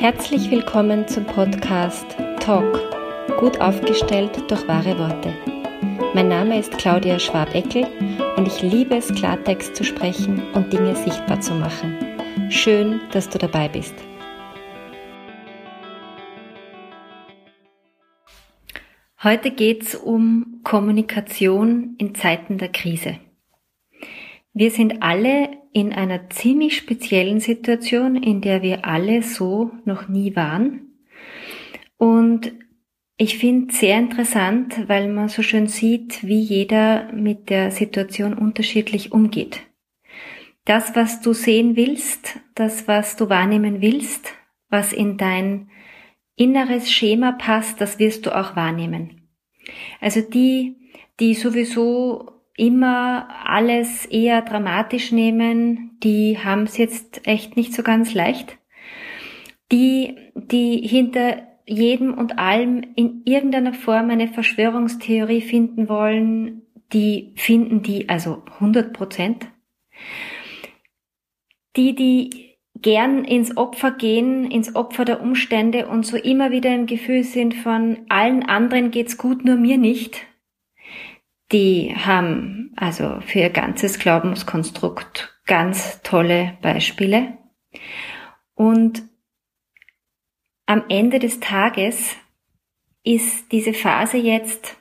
Herzlich willkommen zum Podcast Talk, gut aufgestellt durch wahre Worte. Mein Name ist Claudia Schwabeckel und ich liebe es, Klartext zu sprechen und Dinge sichtbar zu machen. Schön, dass du dabei bist. Heute geht es um Kommunikation in Zeiten der Krise. Wir sind alle in einer ziemlich speziellen Situation, in der wir alle so noch nie waren. Und ich finde sehr interessant, weil man so schön sieht, wie jeder mit der Situation unterschiedlich umgeht. Das, was du sehen willst, das, was du wahrnehmen willst, was in dein inneres Schema passt, das wirst du auch wahrnehmen. Also die, die sowieso immer alles eher dramatisch nehmen, die haben es jetzt echt nicht so ganz leicht. Die, die hinter jedem und allem in irgendeiner Form eine Verschwörungstheorie finden wollen, die finden die also 100 Prozent. Die, die gern ins Opfer gehen, ins Opfer der Umstände und so immer wieder im Gefühl sind von allen anderen geht's gut, nur mir nicht, die haben also für ihr ganzes Glaubenskonstrukt ganz tolle Beispiele. Und am Ende des Tages ist diese Phase jetzt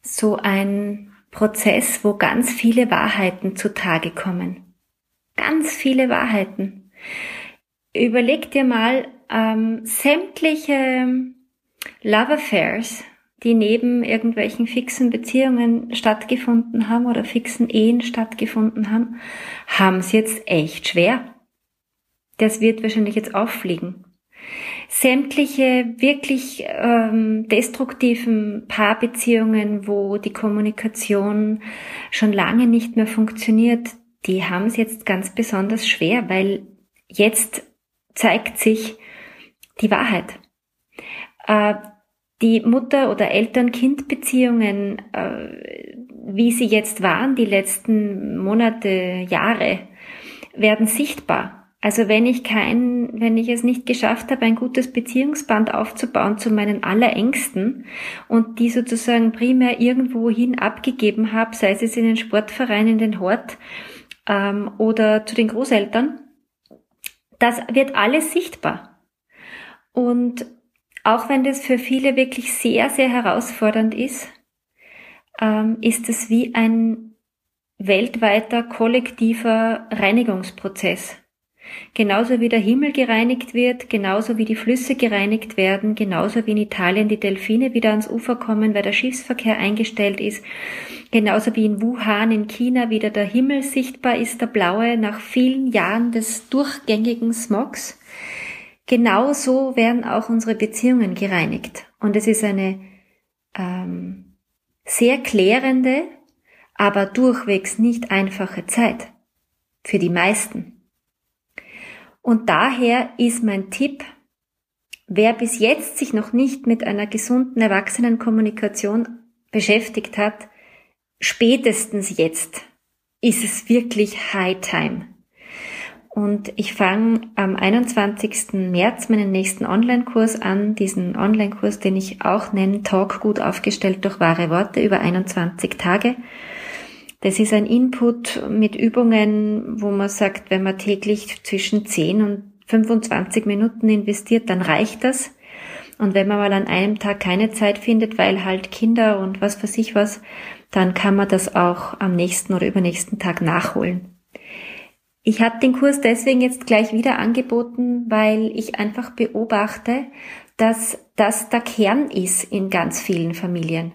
so ein Prozess, wo ganz viele Wahrheiten zutage kommen. Ganz viele Wahrheiten. Überleg dir mal ähm, sämtliche Love Affairs, die neben irgendwelchen fixen Beziehungen stattgefunden haben oder fixen Ehen stattgefunden haben, haben es jetzt echt schwer. Das wird wahrscheinlich jetzt auffliegen. Sämtliche wirklich ähm, destruktiven Paarbeziehungen, wo die Kommunikation schon lange nicht mehr funktioniert, die haben es jetzt ganz besonders schwer, weil jetzt zeigt sich die Wahrheit. Äh, die Mutter- oder Eltern-Kind-Beziehungen, äh, wie sie jetzt waren, die letzten Monate, Jahre, werden sichtbar. Also wenn ich kein, wenn ich es nicht geschafft habe, ein gutes Beziehungsband aufzubauen zu meinen Allerängsten und die sozusagen primär irgendwohin abgegeben habe, sei es in den Sportverein, in den Hort ähm, oder zu den Großeltern, das wird alles sichtbar. Und auch wenn das für viele wirklich sehr, sehr herausfordernd ist, ähm, ist es wie ein weltweiter kollektiver Reinigungsprozess. Genauso wie der Himmel gereinigt wird, genauso wie die Flüsse gereinigt werden, genauso wie in Italien die Delfine wieder ans Ufer kommen, weil der Schiffsverkehr eingestellt ist, genauso wie in Wuhan in China wieder der Himmel sichtbar ist, der blaue, nach vielen Jahren des durchgängigen Smogs. Genauso werden auch unsere Beziehungen gereinigt. Und es ist eine ähm, sehr klärende, aber durchwegs nicht einfache Zeit. Für die meisten. Und daher ist mein Tipp, wer bis jetzt sich noch nicht mit einer gesunden Erwachsenenkommunikation beschäftigt hat, spätestens jetzt ist es wirklich High Time. Und ich fange am 21. März meinen nächsten Online-Kurs an, diesen Online-Kurs, den ich auch nenne, Talk gut aufgestellt durch wahre Worte über 21 Tage. Das ist ein Input mit Übungen, wo man sagt, wenn man täglich zwischen 10 und 25 Minuten investiert, dann reicht das. Und wenn man mal an einem Tag keine Zeit findet, weil halt Kinder und was für sich was, dann kann man das auch am nächsten oder übernächsten Tag nachholen. Ich habe den Kurs deswegen jetzt gleich wieder angeboten, weil ich einfach beobachte, dass das der Kern ist in ganz vielen Familien.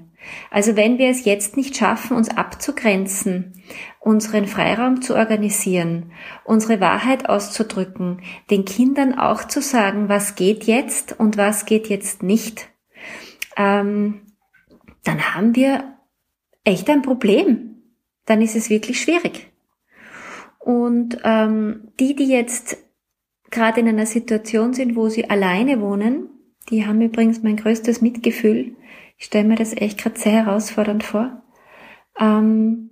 Also wenn wir es jetzt nicht schaffen, uns abzugrenzen, unseren Freiraum zu organisieren, unsere Wahrheit auszudrücken, den Kindern auch zu sagen, was geht jetzt und was geht jetzt nicht, ähm, dann haben wir echt ein Problem. Dann ist es wirklich schwierig. Und ähm, die, die jetzt gerade in einer Situation sind, wo sie alleine wohnen, die haben übrigens mein größtes Mitgefühl. Ich stelle mir das echt gerade sehr herausfordernd vor. Ähm,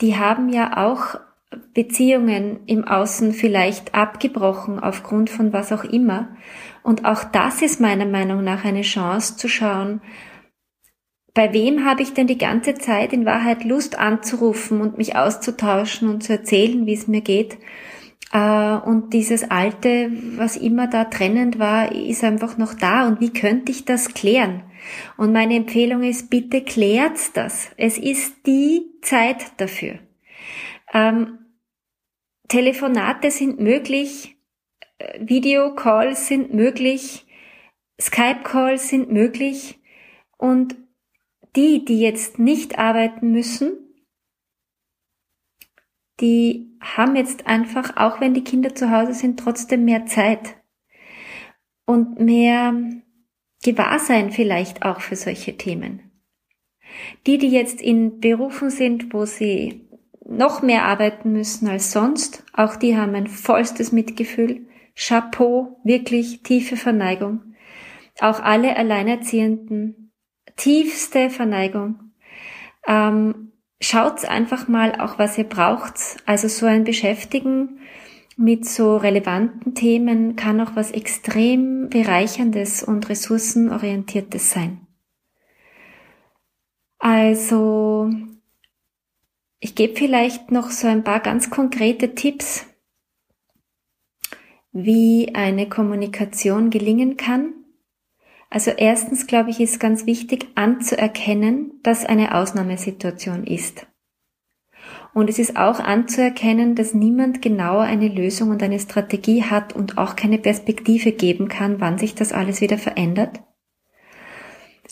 die haben ja auch Beziehungen im Außen vielleicht abgebrochen aufgrund von was auch immer. Und auch das ist meiner Meinung nach eine Chance zu schauen, bei wem habe ich denn die ganze Zeit in Wahrheit Lust anzurufen und mich auszutauschen und zu erzählen, wie es mir geht. Äh, und dieses Alte, was immer da trennend war, ist einfach noch da. Und wie könnte ich das klären? Und meine Empfehlung ist, bitte klärt das. Es ist die Zeit dafür. Ähm, Telefonate sind möglich, äh, Videocalls sind möglich, Skype-Calls sind möglich und die, die jetzt nicht arbeiten müssen, die haben jetzt einfach, auch wenn die Kinder zu Hause sind, trotzdem mehr Zeit und mehr Gewahrsein vielleicht auch für solche Themen. Die, die jetzt in Berufen sind, wo sie noch mehr arbeiten müssen als sonst. Auch die haben ein vollstes Mitgefühl. Chapeau, wirklich tiefe Verneigung. Auch alle Alleinerziehenden, tiefste Verneigung. Ähm, schaut einfach mal auch, was ihr braucht. Also so ein Beschäftigen mit so relevanten Themen kann auch was extrem bereicherndes und ressourcenorientiertes sein. Also ich gebe vielleicht noch so ein paar ganz konkrete Tipps, wie eine Kommunikation gelingen kann. Also erstens, glaube ich, ist ganz wichtig anzuerkennen, dass eine Ausnahmesituation ist. Und es ist auch anzuerkennen, dass niemand genau eine Lösung und eine Strategie hat und auch keine Perspektive geben kann, wann sich das alles wieder verändert.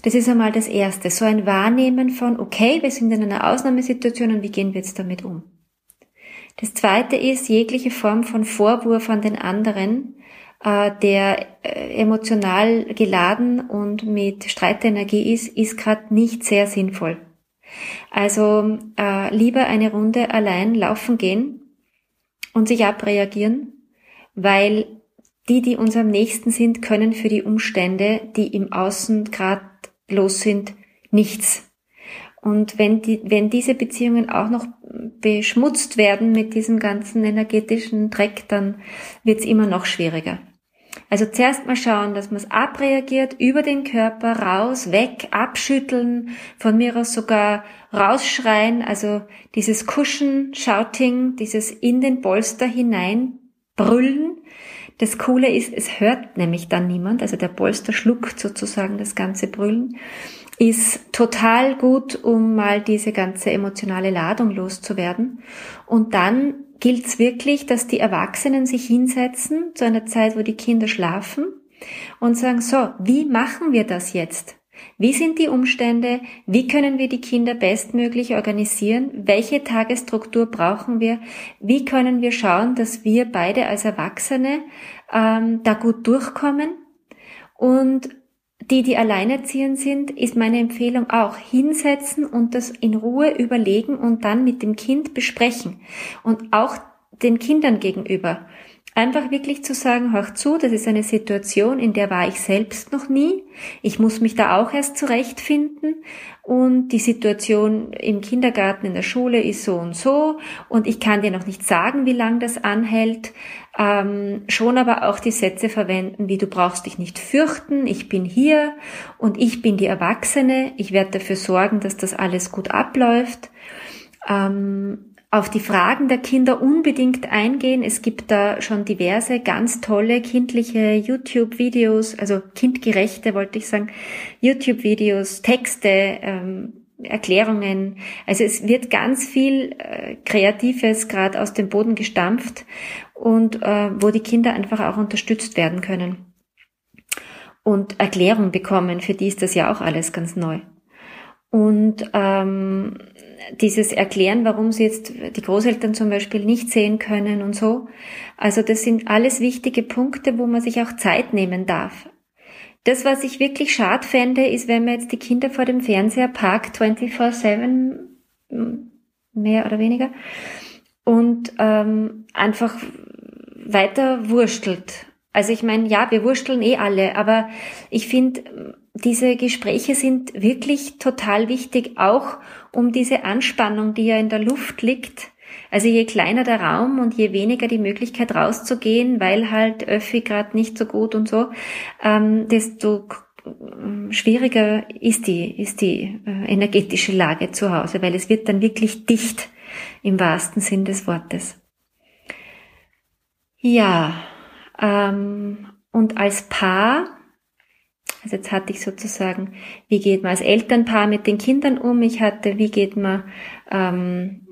Das ist einmal das Erste, so ein Wahrnehmen von, okay, wir sind in einer Ausnahmesituation und wie gehen wir jetzt damit um? Das Zweite ist jegliche Form von Vorwurf an den anderen, der äh, emotional geladen und mit Streitenergie ist, ist gerade nicht sehr sinnvoll. Also äh, lieber eine Runde allein laufen gehen und sich abreagieren, weil die, die uns am nächsten sind, können für die Umstände, die im Außen gerade los sind, nichts. Und wenn, die, wenn diese Beziehungen auch noch beschmutzt werden mit diesem ganzen energetischen Dreck, dann wird es immer noch schwieriger. Also zuerst mal schauen, dass man es abreagiert, über den Körper, raus, weg, abschütteln, von mir aus sogar rausschreien, also dieses Kuschen, Shouting, dieses in den Polster hinein brüllen. Das Coole ist, es hört nämlich dann niemand, also der Polster schluckt sozusagen das ganze Brüllen, ist total gut, um mal diese ganze emotionale Ladung loszuwerden. Und dann gilt es wirklich, dass die Erwachsenen sich hinsetzen zu einer Zeit, wo die Kinder schlafen und sagen, so, wie machen wir das jetzt? Wie sind die Umstände? Wie können wir die Kinder bestmöglich organisieren? Welche Tagesstruktur brauchen wir? Wie können wir schauen, dass wir beide als Erwachsene ähm, da gut durchkommen? Und die, die alleinerziehend sind, ist meine Empfehlung auch hinsetzen und das in Ruhe überlegen und dann mit dem Kind besprechen. Und auch den Kindern gegenüber. Einfach wirklich zu sagen, hör zu, das ist eine Situation, in der war ich selbst noch nie. Ich muss mich da auch erst zurechtfinden. Und die Situation im Kindergarten, in der Schule ist so und so. Und ich kann dir noch nicht sagen, wie lang das anhält. Ähm, schon aber auch die Sätze verwenden, wie du brauchst dich nicht fürchten, ich bin hier und ich bin die Erwachsene. Ich werde dafür sorgen, dass das alles gut abläuft. Ähm, auf die Fragen der Kinder unbedingt eingehen. Es gibt da schon diverse ganz tolle kindliche YouTube-Videos, also kindgerechte wollte ich sagen, YouTube-Videos, Texte, ähm, Erklärungen. Also es wird ganz viel äh, Kreatives gerade aus dem Boden gestampft und äh, wo die Kinder einfach auch unterstützt werden können und Erklärung bekommen. Für die ist das ja auch alles ganz neu. Und ähm, dieses Erklären, warum sie jetzt die Großeltern zum Beispiel nicht sehen können und so. Also das sind alles wichtige Punkte, wo man sich auch Zeit nehmen darf. Das, was ich wirklich schade fände, ist, wenn man jetzt die Kinder vor dem Fernseher parkt, 24-7, mehr oder weniger, und ähm, einfach weiter wurstelt. Also ich meine, ja, wir wursteln eh alle, aber ich finde, diese Gespräche sind wirklich total wichtig, auch um diese Anspannung, die ja in der Luft liegt, Also je kleiner der Raum und je weniger die Möglichkeit rauszugehen, weil halt Öffi gerade nicht so gut und so, ähm, desto schwieriger ist die, ist die äh, energetische Lage zu Hause, weil es wird dann wirklich dicht im wahrsten Sinn des Wortes. Ja, ähm, und als Paar, also jetzt hatte ich sozusagen, wie geht man als Elternpaar mit den Kindern um? Ich hatte, wie geht man ähm,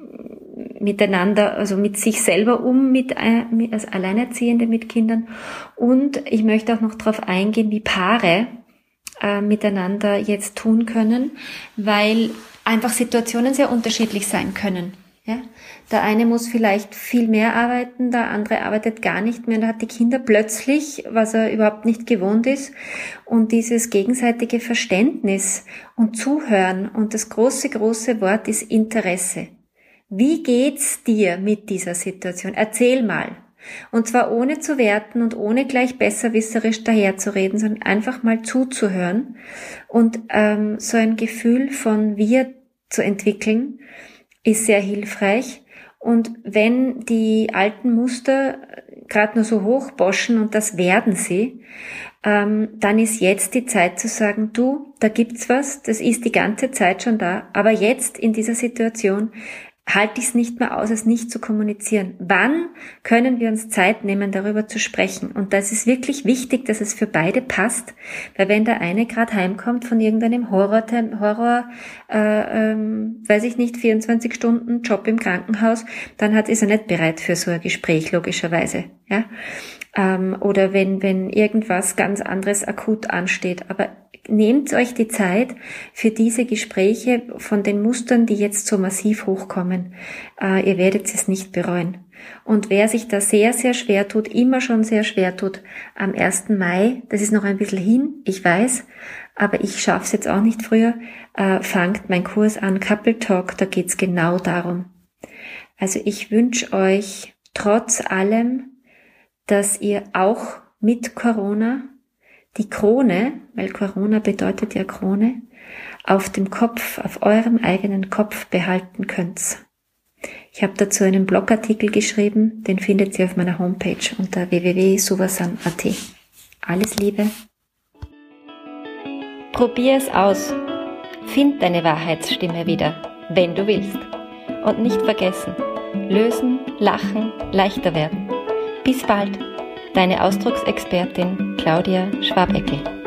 miteinander, also mit sich selber um, mit, äh, als Alleinerziehende mit Kindern. Und ich möchte auch noch darauf eingehen, wie Paare äh, miteinander jetzt tun können, weil einfach Situationen sehr unterschiedlich sein können. Ja? Der eine muss vielleicht viel mehr arbeiten, der andere arbeitet gar nicht mehr und hat die Kinder plötzlich, was er überhaupt nicht gewohnt ist. Und dieses gegenseitige Verständnis und Zuhören und das große, große Wort ist Interesse. Wie geht's dir mit dieser Situation? Erzähl mal. Und zwar ohne zu werten und ohne gleich besserwisserisch daherzureden, sondern einfach mal zuzuhören und ähm, so ein Gefühl von wir zu entwickeln, ist sehr hilfreich. Und wenn die alten Muster gerade nur so hochboschen und das werden sie, ähm, dann ist jetzt die Zeit zu sagen, du, da gibt's was, das ist die ganze Zeit schon da, aber jetzt in dieser Situation halte ich es nicht mehr aus, es nicht zu kommunizieren. Wann können wir uns Zeit nehmen, darüber zu sprechen? Und das ist wirklich wichtig, dass es für beide passt, weil wenn der eine gerade heimkommt von irgendeinem Horror, Horror, äh, ähm, weiß ich nicht, 24 Stunden Job im Krankenhaus, dann hat ist er nicht bereit für so ein Gespräch logischerweise, ja. Ähm, oder wenn wenn irgendwas ganz anderes akut ansteht, aber nehmt euch die Zeit für diese Gespräche von den Mustern, die jetzt so massiv hochkommen. Äh, ihr werdet es nicht bereuen. Und wer sich da sehr, sehr schwer tut, immer schon sehr schwer tut, am 1. Mai, das ist noch ein bisschen hin, ich weiß, aber ich schaffe es jetzt auch nicht früher, äh, fangt mein Kurs an, Couple Talk, da geht's genau darum. Also ich wünsche euch trotz allem, dass ihr auch mit Corona die Krone, weil Corona bedeutet ja Krone, auf dem Kopf, auf eurem eigenen Kopf behalten könnt. Ich habe dazu einen Blogartikel geschrieben, den findet ihr auf meiner Homepage unter www.suvasan.at. Alles Liebe. Probier es aus. Find deine Wahrheitsstimme wieder, wenn du willst. Und nicht vergessen, lösen, lachen, leichter werden. Bis bald, deine Ausdrucksexpertin Claudia Schwabeckel.